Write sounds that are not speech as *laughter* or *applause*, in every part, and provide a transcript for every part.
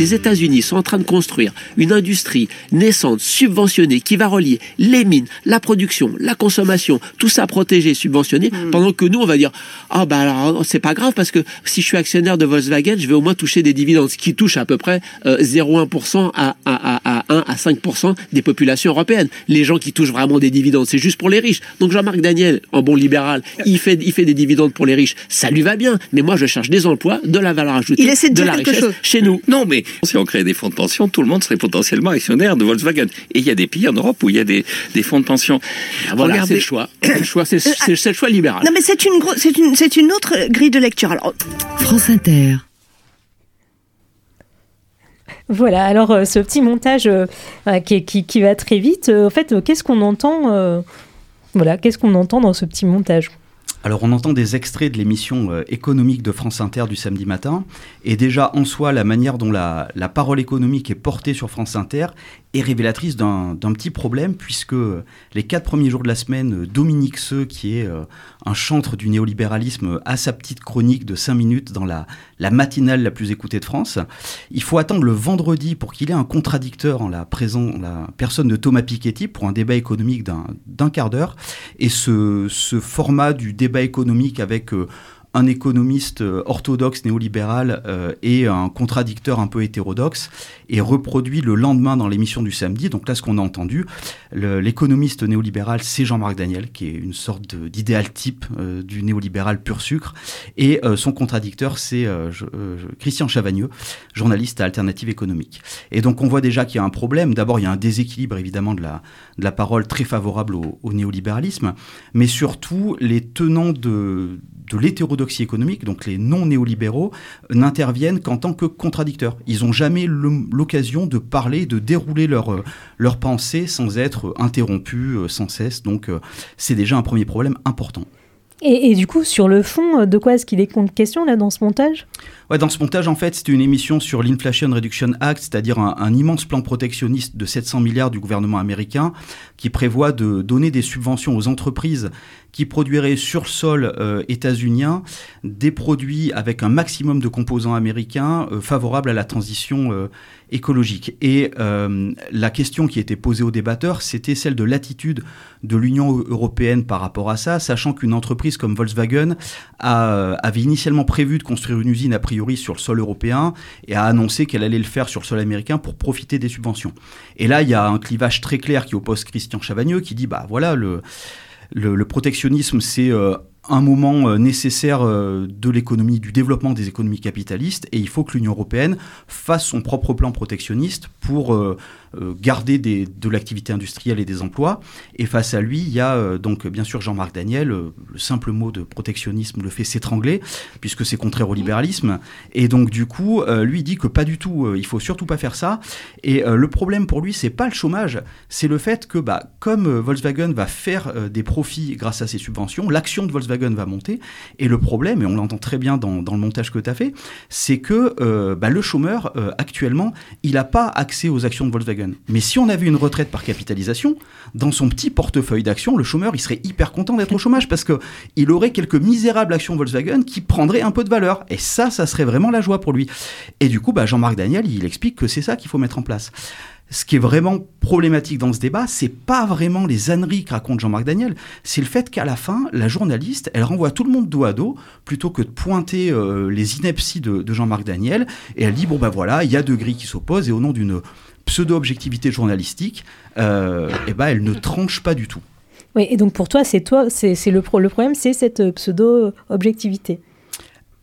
les États-Unis sont en train de construire une industrie naissante, subventionnée, qui va relier les mines, la production, la consommation, tout ça protégé, subventionné, hmm. pendant que nous, on va dire, ah bah alors c'est pas grave parce que si je suis actionnaire de Volkswagen, je vais au moins toucher des dividendes, ce qui touche à peu près 0,1% euh, à, à, à, 1 à 5% des populations européennes. Les gens qui touchent vraiment des dividendes, c'est juste pour les riches. Donc Jean-Marc Daniel, en bon libéral, il fait, il fait des dividendes pour les riches, ça lui va bien. Mais moi, je cherche des emplois, de la valeur ajoutée, de, la richesse chez nous. Non, mais si on crée des fonds de pension, tout le monde serait potentiellement actionnaire de Volkswagen. Et il y a des pays en Europe où il y a des, fonds de pension. Ah, voilà, c'est le choix. le choix, c'est le choix libéral. Non, mais c'est une, c'est une, c'est une autre grille de lecture. Alors... France Inter. Voilà, alors euh, ce petit montage euh, euh, qui, qui, va très vite, en fait, qu'est-ce qu'on entend Voilà, qu'est-ce qu'on entend dans ce petit montage alors on entend des extraits de l'émission euh, économique de France Inter du samedi matin, et déjà en soi la manière dont la, parole économique est portée sur France Inter est révélatrice d'un petit problème, puisque les quatre premiers jours de la semaine, Dominique Seux, qui est euh, un chantre du néolibéralisme, a sa petite chronique de 5 minutes dans la, la matinale la plus écoutée de France. Il faut attendre le vendredi pour qu'il ait un contradicteur en la, présent, la personne de Thomas Piketty pour un débat économique d'un quart d'heure, et ce, ce format du débat économique avec euh, un économiste euh, orthodoxe néolibéral euh, et un contradicteur un peu hétérodoxe, et reproduit le lendemain dans l'émission du samedi. Donc là, ce qu'on a entendu, l'économiste néolibéral, c'est Jean-Marc Daniel, qui est une sorte d'idéal type euh, du néolibéral pur sucre, et son contradicteur, c'est Christian Chavagneux, journaliste à Alternative économique. Et donc on voit déjà qu'il y a un problème. D'abord, il y a un déséquilibre évidemment de la, de la parole très favorable au, au néolibéralisme, mais surtout les tenants de de l'hétérodoxie donc les non-néolibéraux, n'interviennent qu'en tant que contradicteurs. Ils n'ont jamais l'occasion de parler, de dérouler leur, euh, leur pensée sans être interrompus euh, sans cesse. Donc euh, c'est déjà un premier problème important. Et, du coup, sur le fond, de quoi est-ce qu'il est question là dans ce montage? Dans ce montage, en fait, c'était une émission sur l'Inflation Reduction Act, c'est-à-dire un, immense plan protectionniste de 700 milliards du gouvernement américain qui prévoit de donner des subventions aux entreprises qui produiraient sur le sol euh, états-unien des produits avec un maximum de composants américains euh, favorables à la transition euh, écologique. Et euh, la question qui était posée aux débatteurs, c'était celle de l'attitude de l'Union européenne par rapport à ça, sachant qu'une entreprise comme Volkswagen avait initialement prévu de construire une usine a priori sur le sol européen et a annoncé qu'elle allait le faire sur le sol américain pour profiter des subventions. Et là, il y a un clivage très clair qui oppose Christian Chavagneux qui dit, bah voilà, le... Protectionnisme, c'est euh, un moment euh, nécessaire euh, de l'économie, du développement des économies capitalistes, et il faut que l'Union européenne fasse son propre plan protectionniste pour garder des, de l'activité industrielle et des emplois. Et face à lui, il y a euh, donc bien sûr Jean-Marc Daniel. Euh, le simple mot de protectionnisme le fait s'étrangler, puisque c'est contraire au libéralisme. Et donc du coup, lui dit que pas du tout, il faut surtout pas faire ça. Et le problème pour lui, c'est pas le chômage, c'est le fait que bah, comme Volkswagen va faire des profits grâce à ses subventions, l'action de Volkswagen va monter. Et le problème, et on l'entend très bien dans, dans, le montage que tu as fait, c'est que bah, le chômeur, actuellement, il n'a pas accès aux actions de Volkswagen. Mais si on avait une retraite par capitalisation, dans son petit portefeuille d'actions, le chômeur, il serait hyper content d'être au chômage parce qu'il aurait quelques misérables actions Volkswagen qui prendraient un peu de valeur. Et ça, ça serait vraiment la joie pour lui. Et du coup, bah, Jean-Marc Daniel, il explique que c'est ça qu'il faut mettre en place. Ce qui est vraiment problématique dans ce débat, c'est pas vraiment les âneries que raconte Jean-Marc Daniel, c'est le fait qu'à la fin, la journaliste, elle renvoie tout le monde dos à dos, plutôt que de pointer euh, les inepties de, de Jean-Marc Daniel, et elle dit, bon ben voilà, il y a deux grilles qui s'opposent, et au nom d'une pseudo-objectivité journalistique, euh, eh ben, elle ne tranche pas du tout. Oui, et donc pour toi, c'est toi, c'est le, le problème, c'est cette euh, pseudo-objectivité.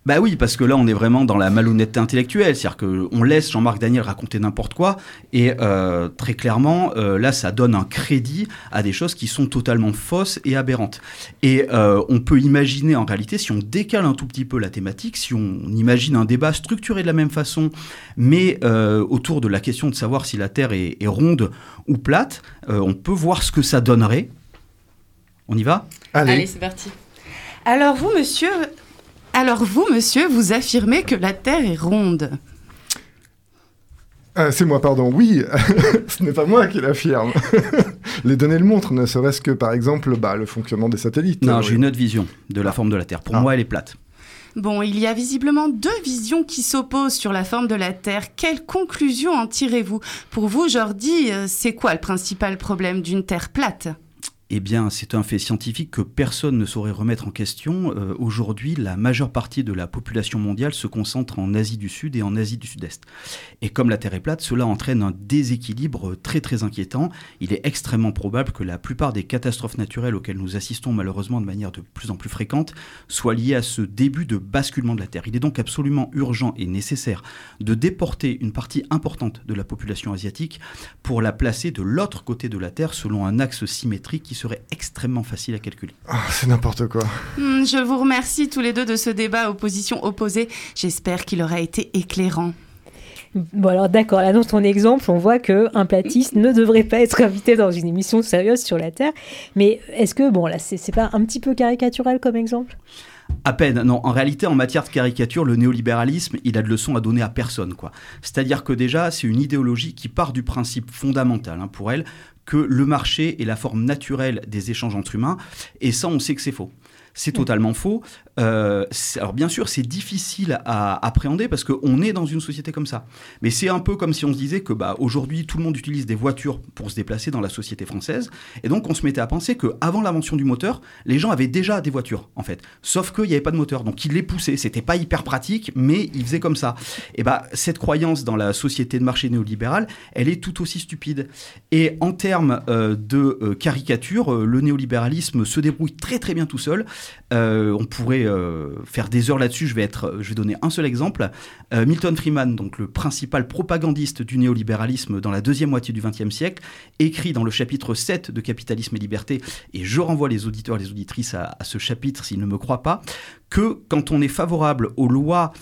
Bah oui, parce que là, on est vraiment dans la malhonnêteté intellectuelle. C'est-à-dire qu'on laisse Jean-Marc Daniel raconter n'importe quoi. Et euh, très clairement, euh, là, ça donne un crédit à des choses qui sont totalement fausses et aberrantes. Et euh, on peut imaginer, en réalité, si on décale un tout petit peu la thématique, si on imagine un débat structuré de la même façon, mais autour de la question de savoir si la Terre est, est ronde ou plate, on peut voir ce que ça donnerait. On y va? Allez, Allez c'est parti. Alors vous, monsieur, alors vous, monsieur, vous affirmez que la Terre est ronde. Ah, c'est moi, pardon. Oui, *laughs* ce n'est pas moi qui l'affirme. *laughs* Les données le montrent, ne serait-ce que par exemple bah, le fonctionnement des satellites. Non, j'ai une autre vision de la forme de la Terre. Pour ah. moi, elle est plate. Bon, il y a visiblement deux visions qui s'opposent sur la forme de la Terre. Quelle conclusion en tirez-vous? Pour vous, Jordi, euh, c'est quoi le principal problème d'une Terre plate? Eh bien, c'est un fait scientifique que personne ne saurait remettre en question. Euh, aujourd'hui, la majeure partie de la population mondiale se concentre en Asie du Sud et en Asie du Sud-Est. Et comme la Terre est plate, cela entraîne un déséquilibre très très inquiétant. Il est extrêmement probable que la plupart des catastrophes naturelles auxquelles nous assistons malheureusement de manière de plus en plus fréquente soient liées à ce début de basculement de la Terre. Il est donc absolument urgent et nécessaire de déporter une partie importante de la population asiatique pour la placer de l'autre côté de la Terre selon un axe symétrique qui serait extrêmement facile à calculer. Ah, c'est n'importe quoi. Hmm, je vous remercie tous les deux de ce débat aux positions opposées. J'espère qu'il aura été éclairant. Bon alors d'accord, là dans ton exemple, on voit que un platiste ne devrait pas être invité dans une émission sérieuse sur la Terre. Mais est-ce que bon là c'est pas un petit peu caricatural comme exemple? À peine, non. En réalité, en matière de caricature, le néolibéralisme, il a de leçons à donner à personne, quoi. C'est-à-dire que déjà, c'est une idéologie qui part du principe fondamental hein, pour elle que le marché est la forme naturelle des échanges entre humains, et ça, on sait que c'est faux. C'est totalement faux. Euh, alors bien sûr, c'est difficile à appréhender parce qu'on est dans une société comme ça. Mais c'est un peu comme si on se disait que bah, aujourd'hui, tout le monde utilise des voitures pour se déplacer dans la société française. Et donc, on se mettait à penser qu'avant l'invention du moteur, les gens avaient déjà des voitures, en fait. Sauf qu'il n'y avait pas de moteur. Donc, ils les poussaient. C'était pas hyper pratique, mais ils faisaient comme ça. Et bah, cette croyance dans la société de marché néolibérale, elle est tout aussi stupide. Et en termes euh, de euh, caricature, le néolibéralisme se débrouille très très bien tout seul. Euh, on pourrait euh, faire des heures là-dessus. Je vais donner un seul exemple. Euh, Milton Friedman, donc le principal propagandiste du néolibéralisme dans la deuxième moitié du XXe siècle, écrit dans le chapitre 7 de Capitalisme et Liberté, et je renvoie les auditeurs et les auditrices à ce chapitre s'ils ne me croient pas, que quand on est favorable aux lois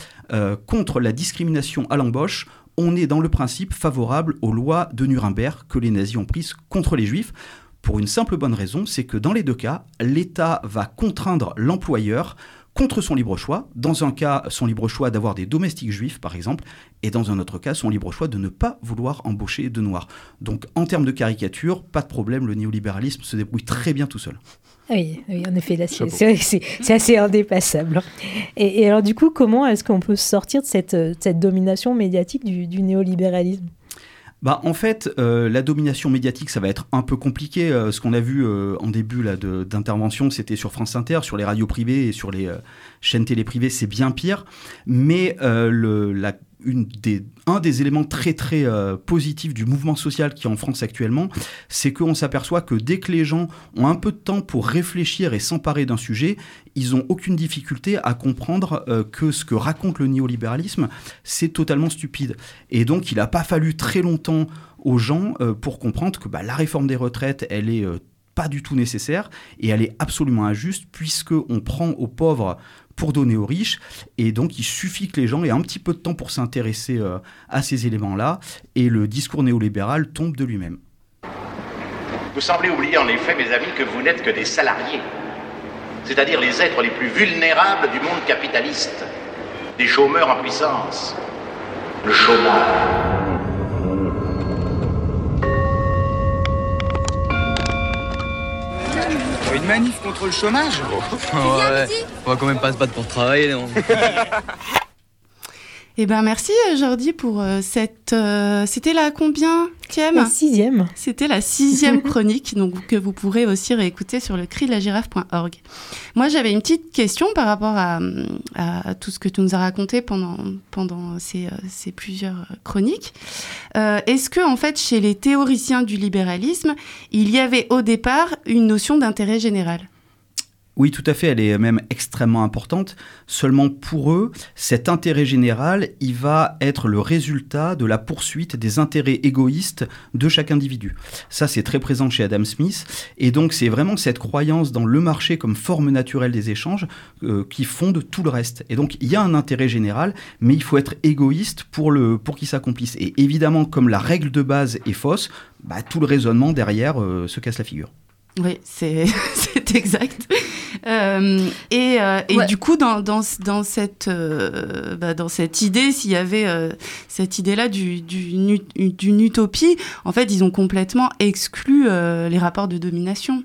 contre la discrimination à l'embauche, on est dans le principe favorable aux lois de Nuremberg que les nazis ont prises contre les juifs. Pour une simple bonne raison, c'est que dans les deux cas, l'État va contraindre l'employeur contre son libre choix. Dans un cas, son libre choix d'avoir des domestiques juifs, par exemple, et dans un autre cas, son libre choix de ne pas vouloir embaucher de noirs. Donc, en termes de caricature, pas de problème, le néolibéralisme se débrouille très bien tout seul. Oui, oui en effet, c'est assez indépassable. Et, alors, du coup, comment est-ce qu'on peut sortir de cette, cette domination médiatique du néolibéralisme? Bah, en fait, euh, la domination médiatique, ça va être un peu compliqué. Euh, ce qu'on a vu euh, en début d'intervention, c'était sur France Inter, sur les radios privées et sur les chaînes télé privées, c'est bien pire. Mais le, la un des éléments très très euh, positifs du mouvement social qui est en France actuellement, c'est qu'on s'aperçoit que dès que les gens ont un peu de temps pour réfléchir et s'emparer d'un sujet, ils n'ont aucune difficulté à comprendre euh, que ce que raconte le néolibéralisme, c'est totalement stupide. Et donc il n'a pas fallu très longtemps aux gens euh, pour comprendre que bah, la réforme des retraites, elle est pas du tout nécessaire et elle est absolument injuste puisque on prend aux pauvres pour donner aux riches. Et donc, il suffit que les gens aient un petit peu de temps pour s'intéresser euh, à ces éléments-là, et le discours néolibéral tombe de lui-même. Vous semblez oublier en effet, mes amis, que vous n'êtes que des salariés, c'est-à-dire les êtres les plus vulnérables du monde capitaliste, des chômeurs en puissance. Le chômage. Une manif contre le chômage *laughs* ouais. On va quand même pas se battre pour travailler, non *laughs* Eh ben merci euh, Jordi pour euh, cette. Euh, c'était la combien La sixième. C'était la sixième *laughs* chronique, donc que vous pourrez aussi réécouter sur le cri de la girafe.org. Moi j'avais une petite question par rapport à, à, tout ce que tu nous as raconté pendant pendant ces, ces plusieurs chroniques. Est-ce que en fait chez les théoriciens du libéralisme, il y avait au départ une notion d'intérêt général? Oui, tout à fait, elle est même extrêmement importante. Seulement pour eux, cet intérêt général, il va être le résultat de la poursuite des intérêts égoïstes de chaque individu. Ça, c'est très présent chez Adam Smith. Et donc, c'est vraiment cette croyance dans le marché comme forme naturelle des échanges euh, qui fonde tout le reste. Et donc, il y a un intérêt général, mais il faut être égoïste pour, pour qu'il s'accomplisse. Et évidemment, comme la règle de base est fausse, bah, tout le raisonnement derrière euh, se casse la figure. Oui, c'est *laughs* exact. Euh, et, euh, et du coup, dans, dans, dans cette, euh, bah, dans cette idée, s'il y avait cette idée-là du, du, d'une utopie, en fait, ils ont complètement exclu les rapports de domination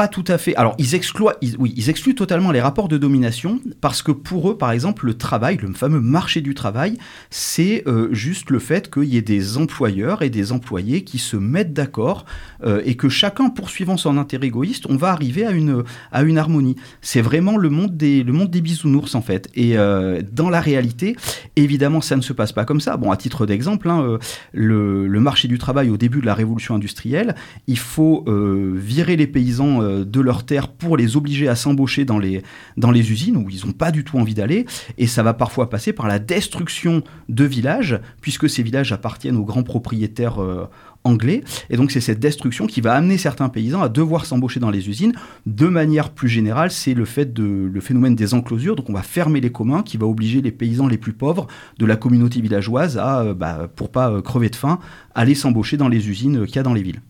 pas tout à fait. Alors, ils excluent, oui, ils excluent totalement les rapports de domination parce que pour eux, par exemple, le travail, le fameux marché du travail, c'est euh, juste le fait qu'il y ait des employeurs et des employés qui se mettent d'accord euh, et que chacun poursuivant son intérêt égoïste, on va arriver à une, à une harmonie. C'est vraiment le monde des, le monde des bisounours en fait. Et euh, dans la réalité, évidemment, ça ne se passe pas comme ça. Bon, à titre d'exemple, hein, le, marché du travail au début de la révolution industrielle, il faut virer les paysans euh, de leurs terres pour les obliger à s'embaucher dans les, dans les usines où ils n'ont pas du tout envie d'aller. Et ça va parfois passer par la destruction de villages, puisque ces villages appartiennent aux grands propriétaires euh, anglais. Et donc c'est cette destruction qui va amener certains paysans à devoir s'embaucher dans les usines. De manière plus générale, c'est le fait de le phénomène des enclosures. Donc on va fermer les communs, qui va obliger les paysans les plus pauvres de la communauté villageoise à, euh, bah, pour pas crever de faim, aller s'embaucher dans les usines qu'il y a dans les villes.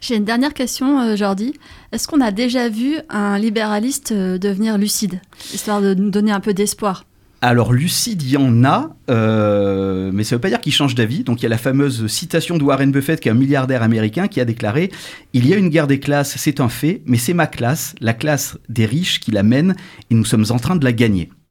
J'ai une dernière question, euh, Jordi. Est-ce qu'on a déjà vu un libéraliste euh, devenir lucide, histoire de nous donner un peu d'espoir? Alors lucide, il y en a, euh, mais ça ne veut pas dire qu'il change d'avis. Donc il y a la fameuse citation de Warren Buffett, qui est un milliardaire américain, qui a déclaré Il y a une guerre des classes, c'est un fait, mais c'est ma classe, la classe des riches, qui la mène, et nous sommes en train de la gagner.